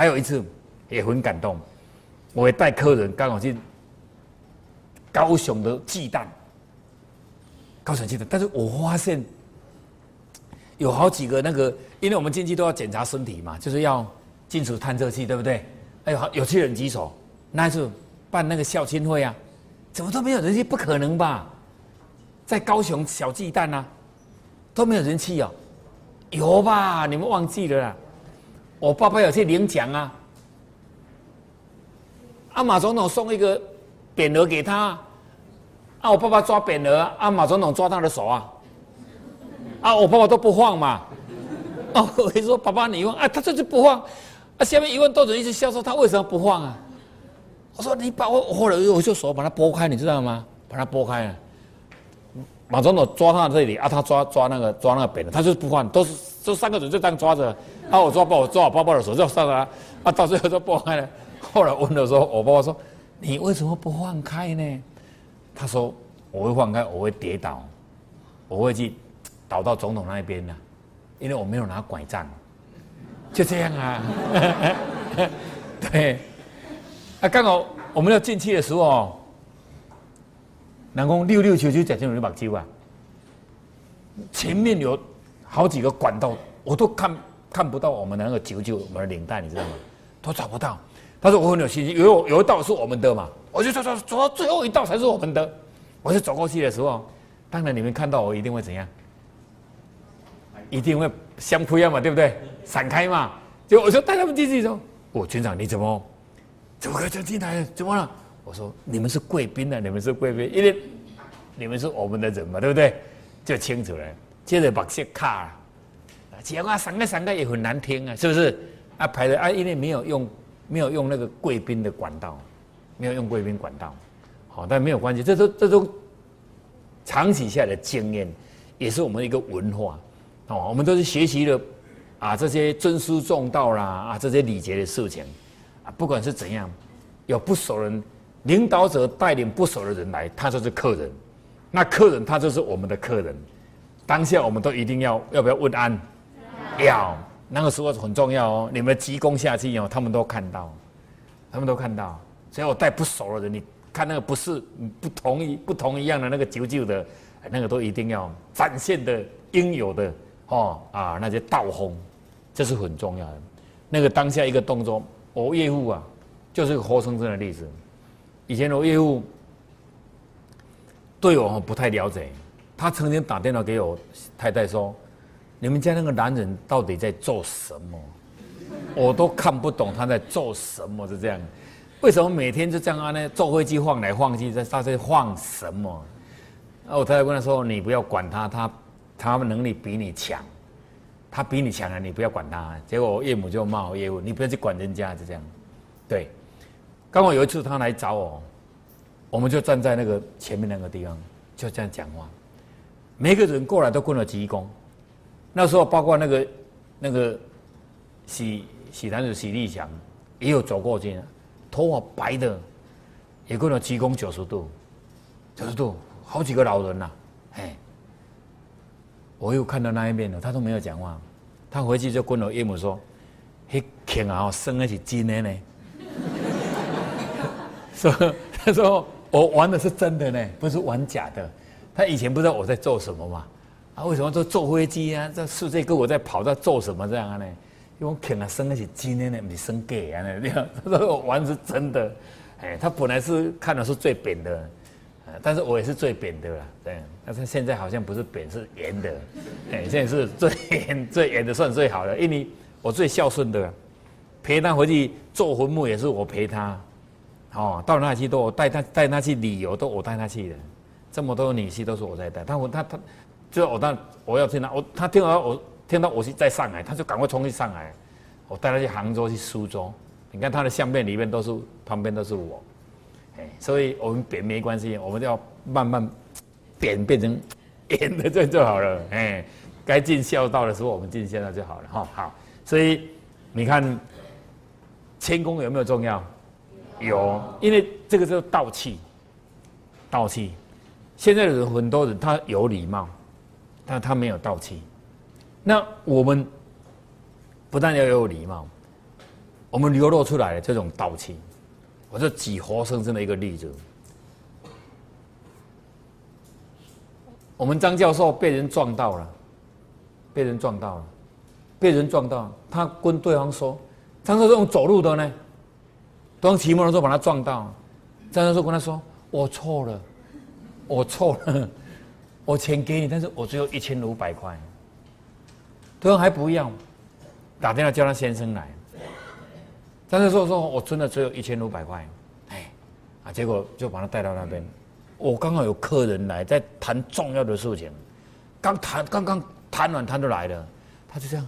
还有一次也很感动，我也带客人刚好去高雄的鸡蛋，高雄鸡蛋，但是我发现有好几个那个，因为我们进去都要检查身体嘛，就是要金属探测器，对不对？哎呦，有些人举手，那一次办那个校庆会啊，怎么都没有人气？不可能吧？在高雄小鸡蛋啊，都没有人气哦，有吧？你们忘记了啦？我爸爸有去领奖啊，阿马总统送一个匾额给他，啊，我爸爸抓匾额，阿马总统抓他的手啊，啊，我爸爸都不放嘛，哦，我说爸爸你问，啊，他就是不放，啊，下面一问多人一直笑说他为什么不放啊？我说你把我，后来我就手把它拨开，你知道吗？把它拨开了，马总统抓他这里啊，他抓抓那个抓那个匾额，他就是不放，都是这三个人就这样抓着。啊！我抓抱我抓我爸爸的手就上来，啊，到最后就拨开了。后来问的时候，我爸爸说：“你为什么不放开呢？”他说：“我会放开，我会跌倒，我会去倒到总统那一边的，因为我没有拿拐杖。”就这样啊。对。啊，刚好我们要进去的时候，南宫六六九九讲清楚把揪啊。前面有好几个管道，我都看。看不到我们那个九九门领带，你知道吗？都找不到。他说我很有信心，有有一道是我们的嘛，我就走走走到最后一道才是我们的。我就走过去的时候，当然你们看到我一定会怎样？一定会相扑样嘛，对不对？闪开嘛。就我就带他们进去说：“我军长你怎么怎么可以进来？怎么了？”我说：“你们是贵宾呢，你们是贵宾，因为你们是我们的人嘛，对不对？”就清楚了。接着把线卡。讲话三个三个也很难听啊，是不是？啊，排的啊，因为没有用，没有用那个贵宾的管道，没有用贵宾管道，好，但没有关系，这都这都长期下来的经验，也是我们一个文化，哦，我们都是学习了啊这些尊师重道啦啊这些礼节的事情，啊，不管是怎样，有不熟人，领导者带领不熟的人来，他就是客人，那客人他就是我们的客人，当下我们都一定要要不要问安？要那个时候很重要哦，你们急功下去哦，他们都看到，他们都看到，所以我带不熟的人，你看那个不是不同一不同一样的那个九九的，那个都一定要展现的应有的哦啊那些道风，这是很重要的。那个当下一个动作，我岳父啊，就是个活生生的例子。以前我岳父对我不太了解，他曾经打电话给我太太说。你们家那个男人到底在做什么？我都看不懂他在做什么，是这样。为什么每天就这样啊？呢坐飞机晃来晃去，在他在晃什么？那我太太跟他说：“你不要管他，他他们能力比你强，他比你强啊，你不要管他。”结果我岳母就骂我岳父：“你不要去管人家，就这样。”对。刚好有一次他来找我，我们就站在那个前面那个地方，就这样讲话。每个人过来都跟了鞠躬。那时候，包括那个那个喜喜男子喜立强也有走过去，头发白的，也跟了鞠躬九十度，九十度，好几个老人呐，哎，我又看到那一面了，他都没有讲话，他回去就跟我岳母说：“嘿，天啊，生的是真的呢。”说他说我玩的是真的呢，不是玩假的。他以前不知道我在做什么嘛。啊，为什么都坐飞机啊？这世界各国在跑，在做什么这样啊呢？因为我肯啊，生的是今天的，不是生给啊那样。他说我玩是真的，哎，他本来是看的是最扁的，但是我也是最扁的啦，对。但是现在好像不是扁，是圆的，哎，现在是最圆最圆的算最好的，因为我最孝顺的，陪他回去做坟墓也是我陪他，哦，到哪去都我带他带他去旅游都我带他去的，这么多女婿都是我在带，他我他他。就我当我要去哪，我他听到我听到我是在上海，他就赶快冲去上海。我带他去杭州去苏州，你看他的相片里面都是旁边都是我，哎，所以我们扁没关系，我们就要慢慢扁变成 圆的这就好了，哎，该尽孝道的时候我们尽孝道就好了哈。好，所以你看谦恭有没有重要？有，因为这个叫道气，道气。现在的人很多人他有礼貌。但他没有道气，那我们不但要有礼貌，我们流露出来的这种道气，我就举活生生的一个例子。我们张教授被人撞到了，被人撞到了，被人撞到，他跟对方说：“张教授用走路的呢，对方骑摩托车把他撞到。”张教授跟他说：“我错了，我错了，我钱给你，但是我只有一千五百块。”对方还不要，打电话叫他先生来。但是说说，我真的只有一千五百块，哎，啊，结果就把他带到那边。我刚好有客人来，在谈重要的事情，刚谈刚刚谈完，他就来了。他就这样，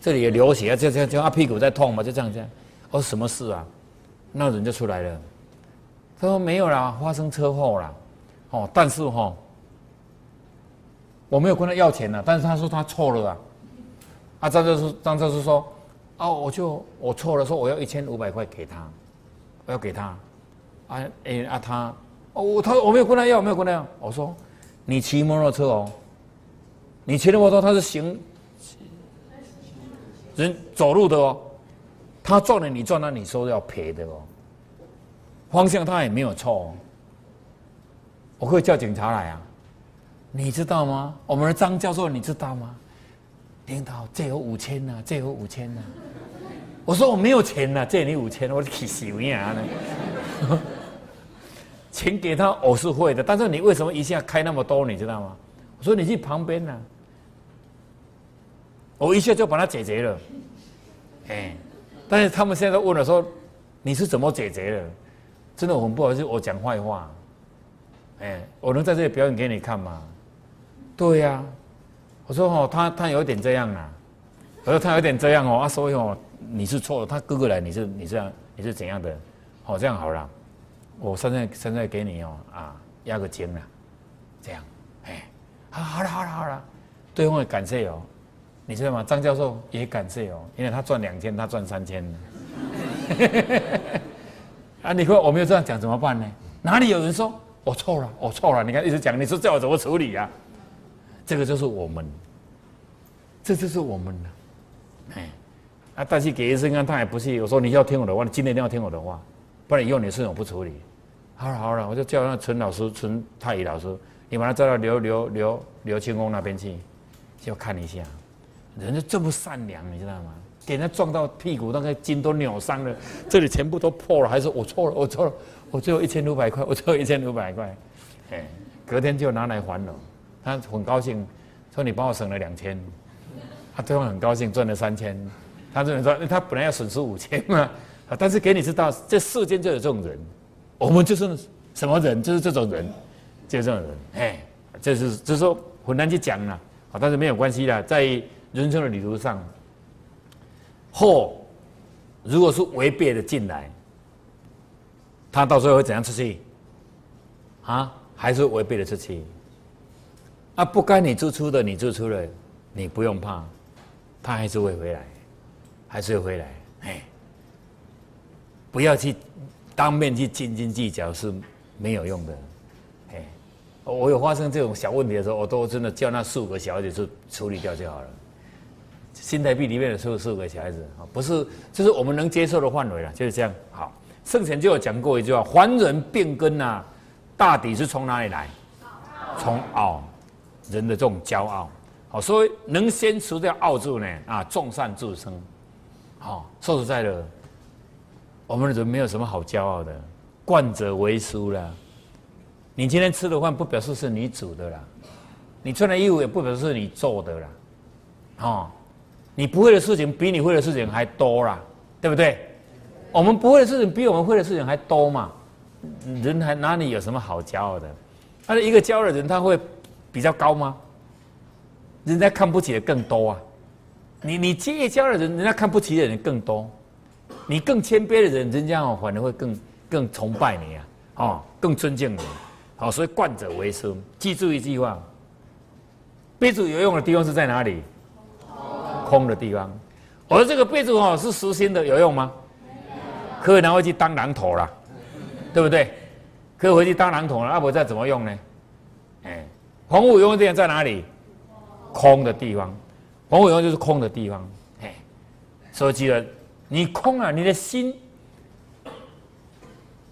这里也流血，就这样，就他屁股在痛嘛，就这样这样。我说什么事啊？那人就出来了。他说没有啦，发生车祸了。哦，但是哈，我没有跟他要钱了，但是他说他错了啊。啊，张教授，张教授说。哦，我就我错了，说我要一千五百块给他，我要给他，啊，哎啊他，哦我他我没有跟他要，我没有跟他要，我说你骑摩托车哦，你骑的摩托他是行人走路的哦，他撞了你撞了你说要赔的哦，方向他也没有错，哦，我可以叫警察来啊，你知道吗？我们的张教授你知道吗？领导借我五千呐，借我五千呐。我说我没有钱呐，借你五千，我气死我呀！钱给他我是会的，但是你为什么一下开那么多？你知道吗？我说你去旁边呐，我一下就把它解决了。哎，但是他们现在问了说，你是怎么解决的？真的我很不好意思，我讲坏话。哎，我能在这里表演给你看吗？对呀。我说哦，他他有点这样啊，我说他有点这样哦，啊，所以哦，你是错了，他哥哥来，你是你这样，你是怎样的？哦，这样好了，我现在现在给你哦，啊，压个肩了，这样，哎，好，好了，好了，好了，对方也感谢哦，你知道吗？张教授也感谢哦，因为他赚两千，他赚三千，啊，你说我没有这样讲怎么办呢？哪里有人说我错了，我错了？你看一直讲，你说叫我怎么处理呀？这个就是我们，这就是我们了，哎，啊！但是给医生看，他也不是。我说你要听我的话，你今天一定要听我的话，不然以后你事情我不处理。好了好了，我就叫那陈老师、陈太乙老师，你把他叫到刘刘刘刘清宫那边去，就看一下。人家这么善良，你知道吗？给人家撞到屁股，那个筋都扭伤了，这里全部都破了，还是我错了，我错了，我只有一千五百块，我只有一千五百块，哎，隔天就拿来还了。他很高兴，说你帮我省了两千，他对方很高兴赚了三千，他这人说他本来要损失五千嘛，啊，但是给你知道，这世间就有这种人，我们就是什么人，就是这种人，就是这种人，哎，这是就是说很难去讲了，啊，但是没有关系的，在人生的旅途上，祸如果是违背的进来，他到时候会怎样出去？啊，还是违背的出去？啊，不该你做出的，你做出了，你不用怕，他还是会回来，还是会回来。哎，不要去当面去斤斤计较是没有用的。哎，我有发生这种小问题的时候，我都真的叫那四五个小孩子去处理掉就好了。新台币里面的四四五个小孩子啊，不是，就是我们能接受的范围了，就是这样。好，圣贤就有讲过一句话：凡人变根呐，大抵是从哪里来？从傲。人的这种骄傲，好，所以能先除掉傲字呢？啊，众善自生。好，说实在的，我们人没有什么好骄傲的，惯者为输了。你今天吃的饭不表示是你煮的啦，你穿的衣服也不表示是你做的啦。哦，你不会的事情比你会的事情还多啦，对不对？我们不会的事情比我们会的事情还多嘛？人还哪里有什么好骄傲的？他是一个骄傲的人，他会。比较高吗？人家看不起的更多啊！你你结交的人，人家看不起的人更多。你更谦卑的人，人家哦反而会更更崇拜你啊！哦，更尊敬你。好，所以惯者为师。记住一句话：杯子有用的地方是在哪里？空的地方。而这个杯子哦是实心的，有用吗？可以拿回去当榔头了，对不对？可以回去当榔头了，阿伯再怎么用呢？哎。洪武永店在哪里？空的地方，洪武永就是空的地方。哎，所以记得，你空了，你的心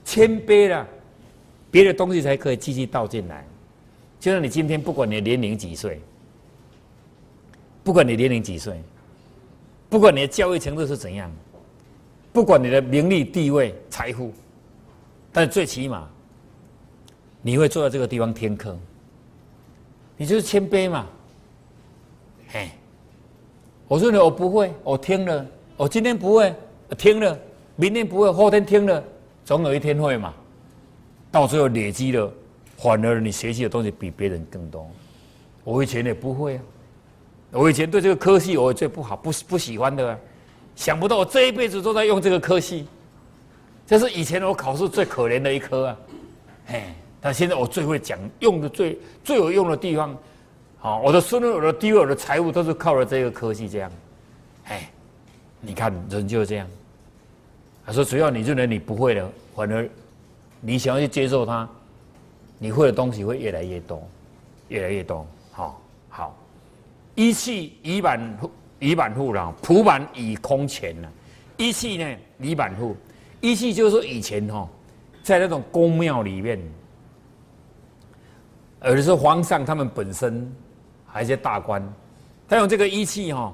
谦卑了，别的东西才可以继续倒进来。就像你今天，不管你年龄几岁，不管你年龄几岁，不管你的教育程度是怎样，不管你的名利地位财富，但最起码你会坐在这个地方听课，你就是谦卑嘛。嘿，我说你我不会，我听了，我今天不会听了，明天不会，后天听了，总有一天会嘛。到最后累积了。反而你学习的东西比别人更多。我以前也不会啊，我以前对这个科系我最不好，不不喜欢的。啊想不到我这一辈子都在用这个科系，这是以前我考试最可怜的一科啊。嘿，但现在我最会讲，用的最最有用的地方，好，我的孙女、我的地位、我的财务都是靠了这个科技这样。哎，你看人就是这样。他说：“只要你认为你不会的，反而你想要去接受它。”你会的东西会越来越多，越来越多。好，好，一气以满户，以满户了，普满以空前了。一气呢，以满户，一气就是说以前哈，在那种宫庙里面，而是皇上他们本身，还是大官，他用这个仪器哈，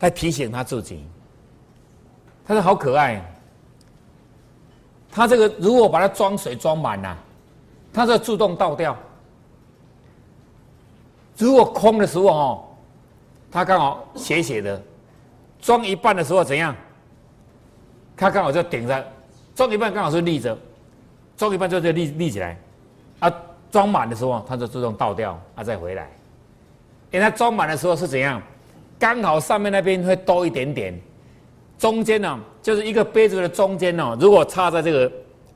来提醒他自己。他说好可爱，他这个如果把它装水装满了。它是自动倒掉。如果空的时候哦，它刚好斜斜的，装一半的时候怎样？它刚好就顶着，装一半刚好是立着，装一半就就立立起来。啊，装满的时候它就自动倒掉，啊再回来。因为它装满的时候是怎样？刚好上面那边会多一点点，中间呢就是一个杯子的中间哦，如果插在这个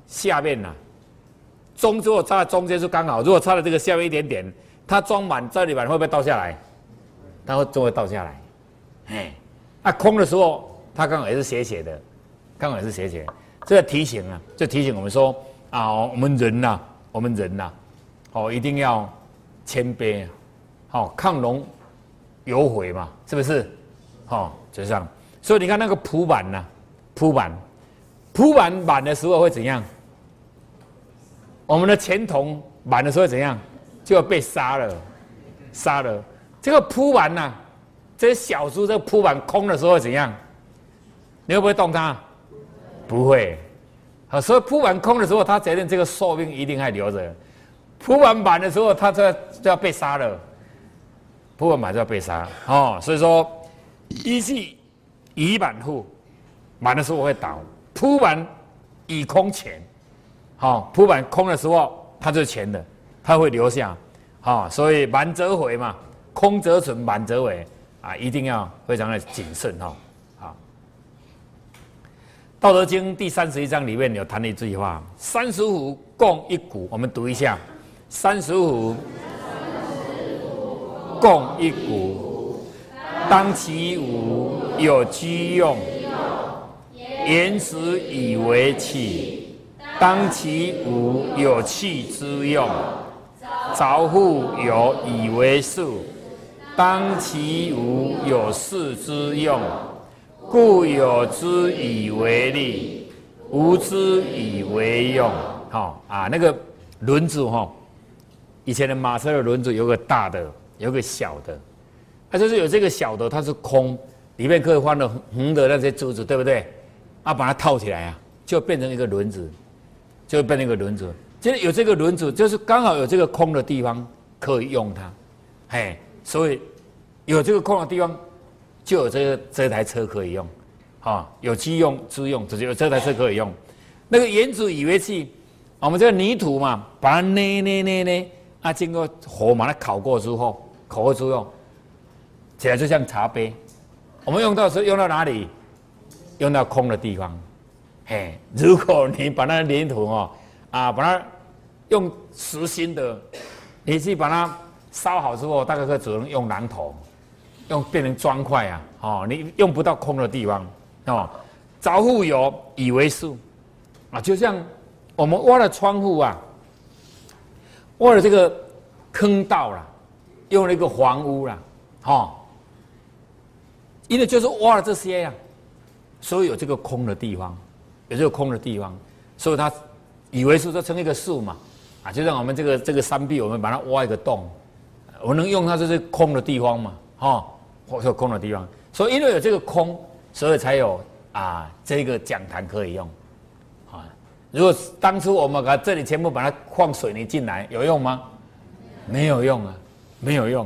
下面呢。中如果插在中间是刚好，如果插在这个下面一点点，它装满这里边会不会倒下来？它会就会倒下来。哎，那空的时候，它刚好也是斜斜的，刚好也是斜斜。这个提醒啊，就提醒我们说啊，我们人呐，我们人呐，哦，一定要谦卑，好亢龙有悔嘛，是不是？哦，就这样。所以你看那个铺板呐，铺板，铺板满的时候会怎样？我们的钱筒满的时候怎样，就要被杀了，杀了。这个铺板呐，这些小猪这个铺板空的时候怎样？你会不会动它？不会。好，所以铺板空的时候，它责任这个寿命一定还留着。铺完板的时候，他就就要被杀了。铺完板就要被杀哦。所以说，一气以满户，满的时候会倒。铺板以空前。好，铺板空的时候，它就是钱的，它会留下。好，所以满则毁嘛，空则存，满则毁啊，一定要非常的谨慎哈。好，《道德经》第三十一章里面有谈了一句话：“三十五共一股。”我们读一下：“三十五共一股，当其无，有居用，言之以为器。”当其无有器之用，凿户有以为数；当其无有事之用，故有之以为利，无之以为用。好啊，那个轮子哈，以前的马车的轮子有个大的，有个小的，它就是有这个小的，它是空，里面可以放的红的那些珠子，对不对？啊，把它套起来啊，就变成一个轮子。就变成一个轮子，其实有这个轮子，就是刚好有这个空的地方可以用它，嘿，所以有这个空的地方，就有这个这台车可以用，哈，有机用之用，只有这台车可以用。那个原子以为器，我们这个泥土嘛，把它捏捏捏捏，啊，经过火把它烤过之后，烤过之后，起来就像茶杯。我们用到时用到哪里？用到空的地方。嘿，如果你把那粘土哦，啊，把它用实心的，你去把它烧好之后，大概只能用榔头，用变成砖块啊，哦，你用不到空的地方哦。凿户有以为数啊，就像我们挖了窗户啊，挖了这个坑道啦，用了一个房屋啦，哦，因为就是挖了这些呀，所以有这个空的地方，有这个空的地方，所以他以为是说成一个树嘛，啊，就像我们这个这个山壁，我们把它挖一个洞，我能用它就是空的地方嘛，哈，或者空的地方，所以因为有这个空，所以才有啊这个讲坛可以用，如果当初我们把这里全部把它放水泥进来，有用吗？没有用啊，没有用，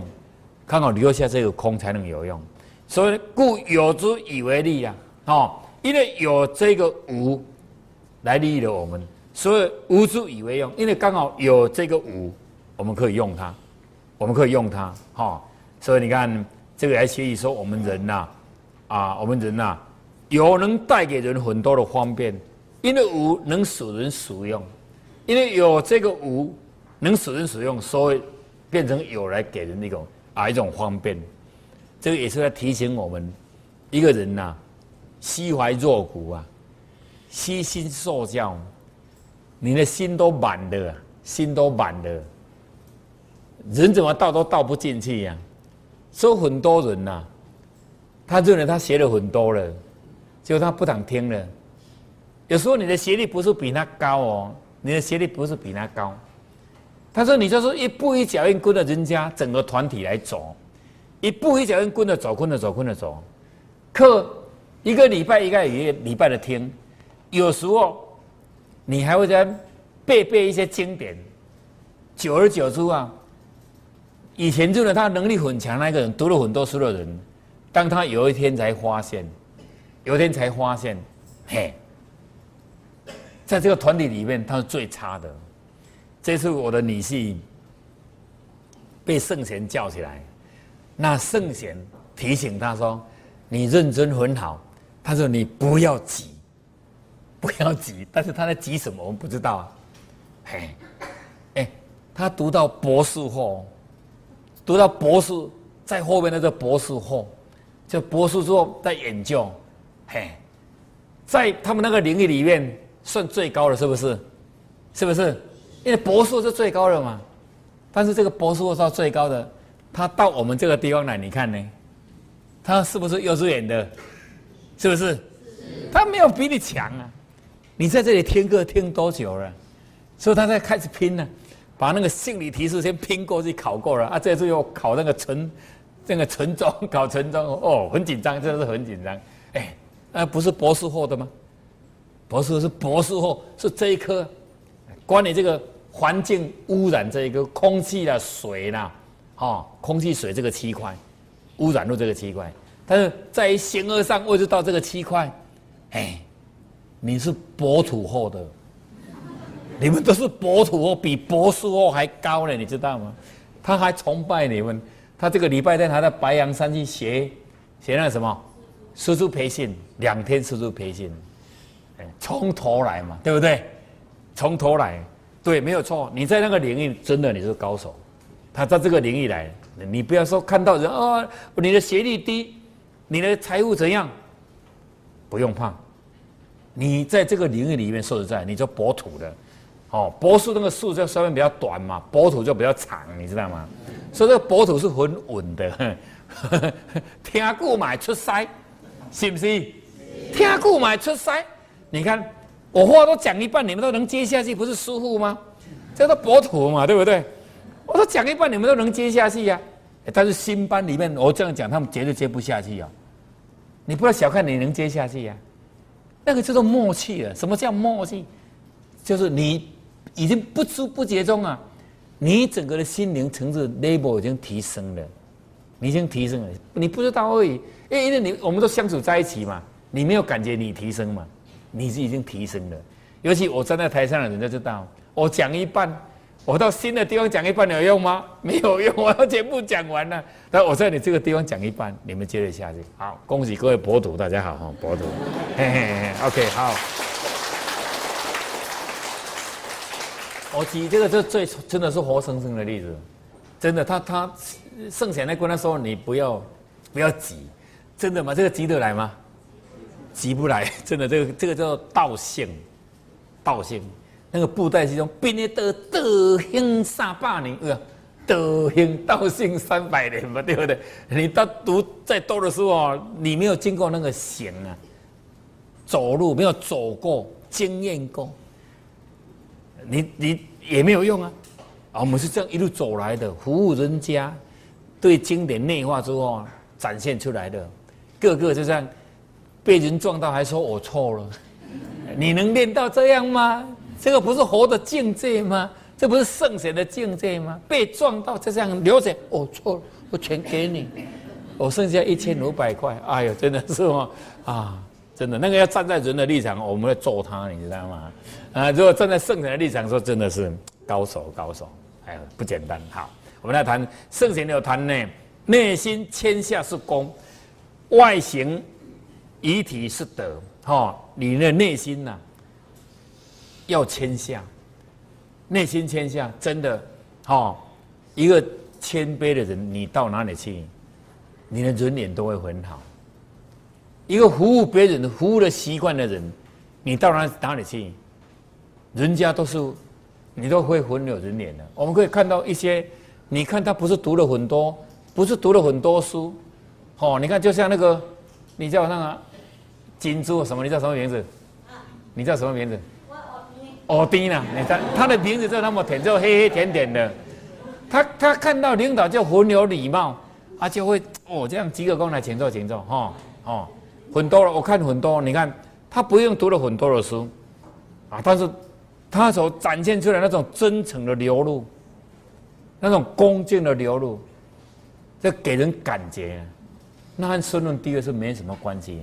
刚好留下这个空才能有用。所以故有之以为利呀，哦，因为有这个无来利益了我们，所以无之以为用。因为刚好有这个无，我们可以用它，我们可以用它，哈。所以你看，这个来学习说我们人呐，啊，我们人呐，有能带给人很多的方便，因为无能使人使用，因为有这个无能使人使用，所以变成有来给人那种啊一种方便。这个也是在提醒我们，一个人呐，心怀若谷啊，悉心受教，你的心都满的，心都满的，人怎么倒都倒不进去呀？所以很多人呐，他认为他学了很多了，结果他不想听了。有时候你的学历不是比他高哦，你的学历不是比他高。他说：“你就是一步一脚印跟着人家整个团体来走。”一步一脚印，跟着走，跟着走，跟着走。课一个礼拜一个礼拜的听，有时候你还会在背背一些经典。久而久之啊，以前就是他能力很强那个人，读了很多书的人，当他有一天才发现，有一天才发现，嘿，在这个团体里面他是最差的。这次我的女婿被圣贤叫起来。那圣贤提醒他说：“你认真很好。”他说：“你不要急，不要急。”但是他在急什么？我们不知道啊。嘿，哎，他读到博士后，读到博士，在后面那个博士后，就博士之后在研究，嘿，在他们那个领域里面算最高的，是不是？是不是？因为博士是最高的嘛。但是这个博士后是最高的。他到我们这个地方来，你看呢？他是不是幼稚园的？是不是？他没有比你强啊！你在这里听课听多久了？所以他在开始拼呢，把那个心理提示先拼过去考过了啊！这次又考那个纯，这个纯中考纯中哦，很紧张，真的是很紧张。哎，那不是博士后的吗？博士是博士后，是这一科，关于这个环境污染这一个空气啦、水啦。哦，空气、水这个区块，污染度这个区块，但是在形而上位置到这个区块，哎，你是博土后的，你们都是博土后，比博士后还高呢，你知道吗？他还崇拜你们，他这个礼拜天还在白洋山去学学那什么师资培训，两天师资培训，从头来嘛，对不对？从头来，对，没有错，你在那个领域真的你是高手。他在这个领域来，你不要说看到人哦，你的学历低，你的财务怎样？不用怕，你在这个领域里面说实在，你就博土的，哦，博士那个树就稍微比较短嘛，博土就比较长，你知道吗？所以这个博土是很稳的，听故买出塞，是不是？听故买出塞，你看我话都讲一半，你们都能接下去，不是疏忽吗？这个博土嘛，对不对？我说讲一半，你们都能接下去呀？但是新班里面，我这样讲，他们绝对接不下去啊！你不要小看你能接下去呀，那个叫做默契了。什么叫默契？就是你已经不知不觉中啊，你整个的心灵层次 level 已经提升了，你已经提升了，你不知道而已。因因为你我们都相处在一起嘛，你没有感觉你提升嘛？你是已经提升了。尤其我站在台上的人就知道，我讲一半。我到新的地方讲一半有用吗？没有用，我要全部讲完了。但我在你这个地方讲一半，你们接着下去。好，恭喜各位博主，大家好哈，博主。嘿嘿嘿，OK，好。我举这个就最真的是活生生的例子，真的，他他圣贤来跟他说，你不要不要急，真的吗？这个急得来吗？急不来，真的，这个这个叫道性，道性。那个布袋戏中，兵业德德行三百年，呃，德行道行三百年嘛，对不对？你到读再多的时候，你没有经过那个行啊，走路没有走过、经验过，你你也没有用啊！啊，我们是这样一路走来的，服务人家，对经典内化之后展现出来的，个个就这样被人撞到还说我错了，你能练到这样吗？这个不是活的境界吗？这不是圣贤的境界吗？被撞到就这样流血，我错了，我全给你，我剩下一千五百块，哎呦，真的是哦啊！真的，那个要站在人的立场，我们会揍他，你知道吗？啊，如果站在圣贤的立场说，真的是高手，高手，哎呦，不简单。好，我们来谈圣贤有谈呢，内心谦下是功，外形遗体是德。哈，你的内心呐，要谦下，内心谦下，真的，哈，一个谦卑的人，你到哪里去，你的人脸都会很好。一个服务别人、服务的习惯的人，你到哪哪里去，人家都是你都会很有人脸的。我们可以看到一些，你看他不是读了很多，不是读了很多书，哦，你看就像那个，你叫那个金珠什么？你叫什么名字？你叫什么名字？哦，丁呢？你看他的名字就那么甜，就黑黑甜甜的。他他看到领导就很有礼貌，他就会哦这样鞠个躬来请坐，请坐，哈，哦。很多了，我看很多。你看他不用读了很多的书，啊，但是他所展现出来那种真诚的流露，那种恭敬的流露，这给人感觉，那和身份地位是没什么关系。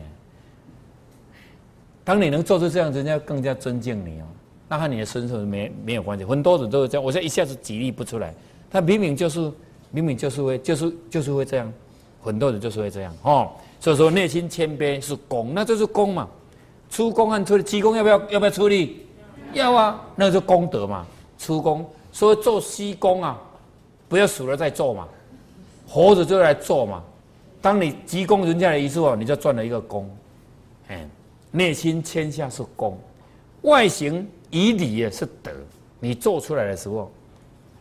当你能做出这样，人家更加尊敬你哦。那和你的身手没没有关系。很多人都是这样，我现在一下子举例不出来。他明明就是，明明就是会，就是就是会这样。很多人就是会这样，哦。所以说，内心谦卑是功，那就是功嘛。出功和出力，积功要不要？要不要出力？要啊，那是功德嘛。出功，所以做西功啊，不要死了再做嘛，活着就来做嘛。当你积功人家的一次哦，你就赚了一个功。哎，内心谦下是功，外形以礼也是德。你做出来的时候，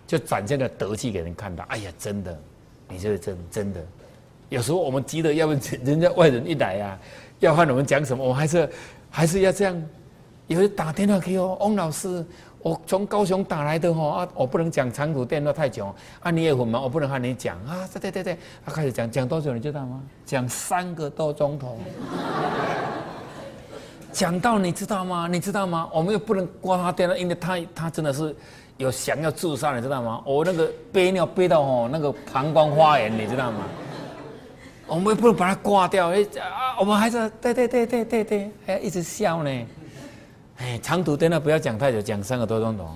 就展现了德气给人看到。哎呀，真的，你这是真真的。有时候我们急的要问人家外人一来呀，要和我们讲什么，我们还是 还是要这样。有人打电话给我，翁老师，我从高雄打来的哈啊，我不能讲长途电话太久啊，你也很忙，我不能和你讲啊。对对对对，他开始讲讲多久你知道吗？讲三个多钟头，讲到你知道吗？你知道吗？我们又不能挂他电话，因为他他真的是有想要自杀，你知道吗？我那个憋尿憋到哦，那个膀胱发炎，你知道吗？我们不能把它挂掉，哎啊！我们还是对对对对对对，还要一直笑呢。哎，长途电话不要讲太久，讲三个多钟头。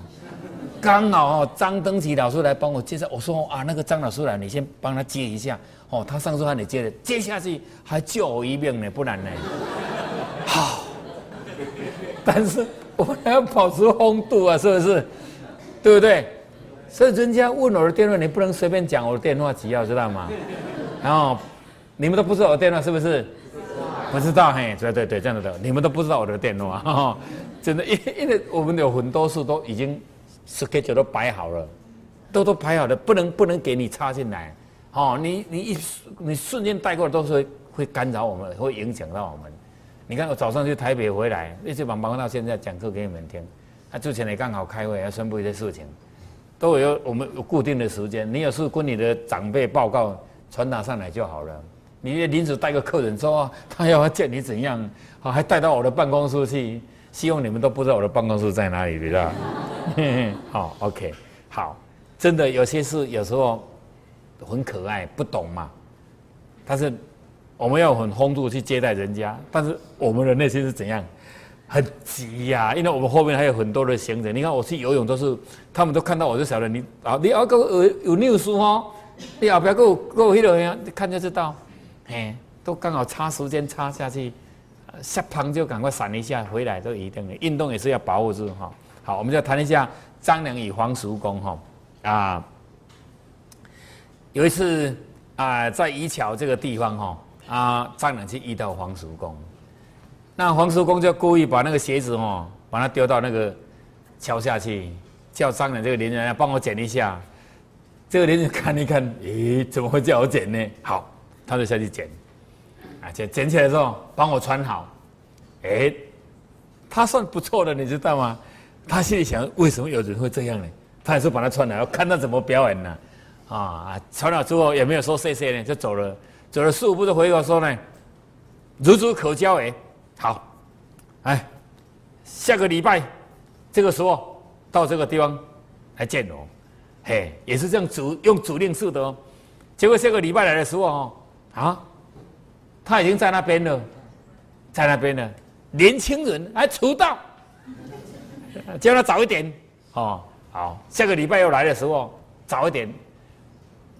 刚好哦，张登奇老师来帮我介绍，我说啊，那个张老师来，你先帮他接一下。哦，他上次喊你接的，接下去还救我一命呢，不然呢？好。但是我们还要保持风度啊，是不是？对不对？所以人家问我的电话，你不能随便讲我的电话只要知道吗？然后。你们都不知道我的电话是不是？不知道嘿，对对对，这样的，你们都不知道我的电话，真的，因因为我们有很多事都已经 schedule 都摆好了，都都排好了，不能不能给你插进来，哦，你你一你瞬间带过来都是会干扰我们，会影响到我们。你看我早上去台北回来，一直忙忙到现在讲课给你们听，他之前也刚好开会要宣布一些事情，都有我们有固定的时间，你有事跟你的长辈报告传达上来就好了。你临时带个客人说他要见你怎样，好还带到我的办公室去，希望你们都不知道我的办公室在哪里，知道？好，OK，好，真的有些事有时候很可爱，不懂嘛。但是我们要很风度去接待人家，但是我们的内心是怎样？很急呀，因为我们后面还有很多的行程。你看我去游泳都是，他们都看到我就晓得你啊，你要个有有六书哦，你要不要给我给我一个人看就知道。哎，都刚好差时间差下去，下旁就赶快闪一下，回来都一定的。运动也是要把握住哈。好，我们就谈一下张良与黄叔公哈。啊，有一次啊，在宜桥这个地方哈，啊，张良去遇到黄叔公，那黄叔公就故意把那个鞋子哦，把它丢到那个桥下去，叫张良这个邻人来帮我捡一下。这个邻人看一看，咦，怎么会叫我捡呢？好。他就下去捡，啊，捡捡起来之后，帮我穿好，哎，他算不错的，你知道吗？他心里想，为什么有人会这样呢？他还是把他穿了，要看他怎么表演呢？啊，穿了之后也没有说谢谢呢，就走了。走了四五步就回头说呢，如足可教哎，好，哎，下个礼拜这个时候到这个地方来见我，嘿，也是这样主用主令式的哦。结果下个礼拜来的时候哦，啊，他已经在那边了，在那边了，年轻人还迟到，叫他早一点哦。好，下个礼拜又来的时候早一点，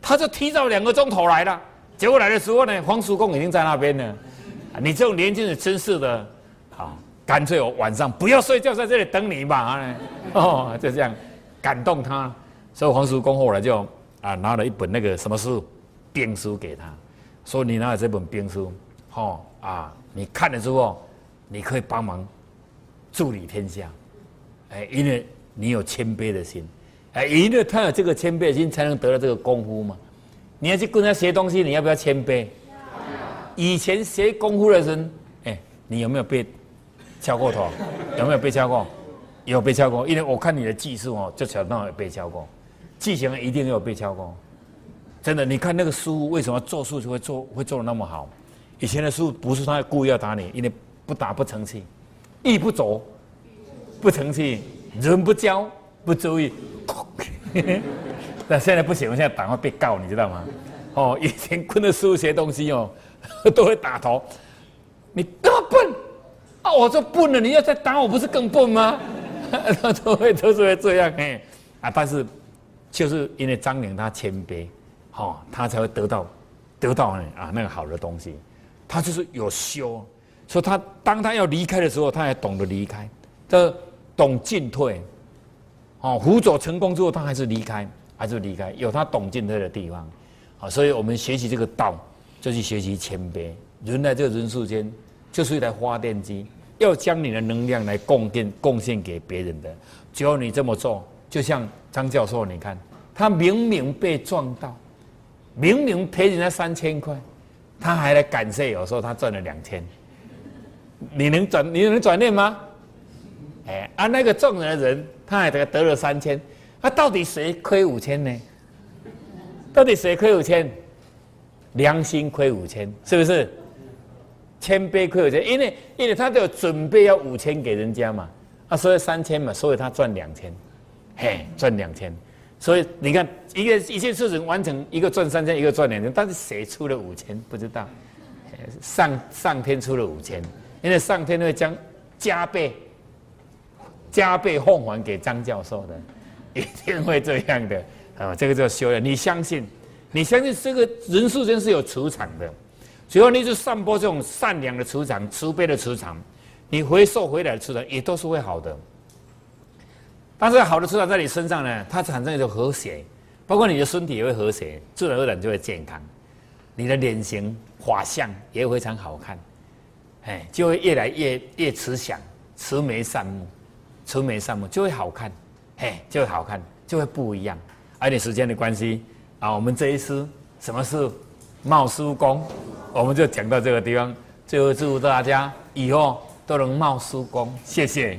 他就提早两个钟头来了。结果来的时候呢，黄叔公已经在那边了。你这种年轻人真是的，好，干脆我晚上不要睡觉，在这里等你吧。哦，就这样感动他，所以黄叔公后来就啊拿了一本那个什么书，兵书给他，说你拿了这本兵书，哦啊，你看了之后，你可以帮忙治理天下。哎，因为你有谦卑的心，哎，因为他有这个谦卑的心，才能得到这个功夫嘛。你要去跟他学东西，你要不要谦卑？以前学功夫的人，哎，你有没有被敲过头？有没有被敲过？有被敲过，因为我看你的技术哦，就晓得有被敲过。技巧一定有被敲过，真的。你看那个书为什么做书就会做会做的那么好？以前的书不是他故意要打你，因为不打不成器，艺不走不成器，人不教不注意。那现在不行，我现在打会被告，你知道吗？哦，以前跟着师傅学东西哦，都会打头。你这么笨啊！我说笨了，你要再打我，不是更笨吗？他 都会都是会这样哎啊！但是就是因为张良他谦卑，哦，他才会得到得到呢啊那个好的东西。他就是有修，所以他当他要离开的时候，他还懂得离开，这懂进退。哦，辅佐成功之后，他还是离开。还是离开有他懂进退的地方，啊，所以我们学习这个道，就去学习谦卑。人在这个人世间，就是一台发电机，要将你的能量来供电贡献给别人的。只要你这么做，就像张教授，你看他明明被撞到，明明赔人家三千块，他还来感谢，有时候他赚了两千。你能转你能转念吗？哎，啊，那个撞人的人，他还得得了三千。那到底谁亏五千呢？到底谁亏五千？良心亏五千，是不是？谦卑亏五千，因为因为他都有准备要五千给人家嘛，啊，所以三千嘛，所以他赚两千，嘿，赚两千。所以你看，一个一件事情完成，一个赚三千，一个赚两千，但是谁出了五千？不知道，上上天出了五千，因为上天会将加倍加倍奉还给张教授的。一定会这样的啊！这个叫修养。你相信，你相信这个人世间是有磁场的，只要你是散播这种善良的磁场、慈悲的磁场，你回收回来的磁场也都是会好的。但是好的磁场在你身上呢，它产生一种和谐，包括你的身体也会和谐，自然而然就会健康。你的脸型、画相也非常好看，哎，就会越来越越慈祥、慈眉善目、慈眉善目就会好看。嘿，就会好看，就会不一样。而且时间的关系啊，我们这一次什么是冒叔公，我们就讲到这个地方。最后祝大家以后都能冒叔公，谢谢。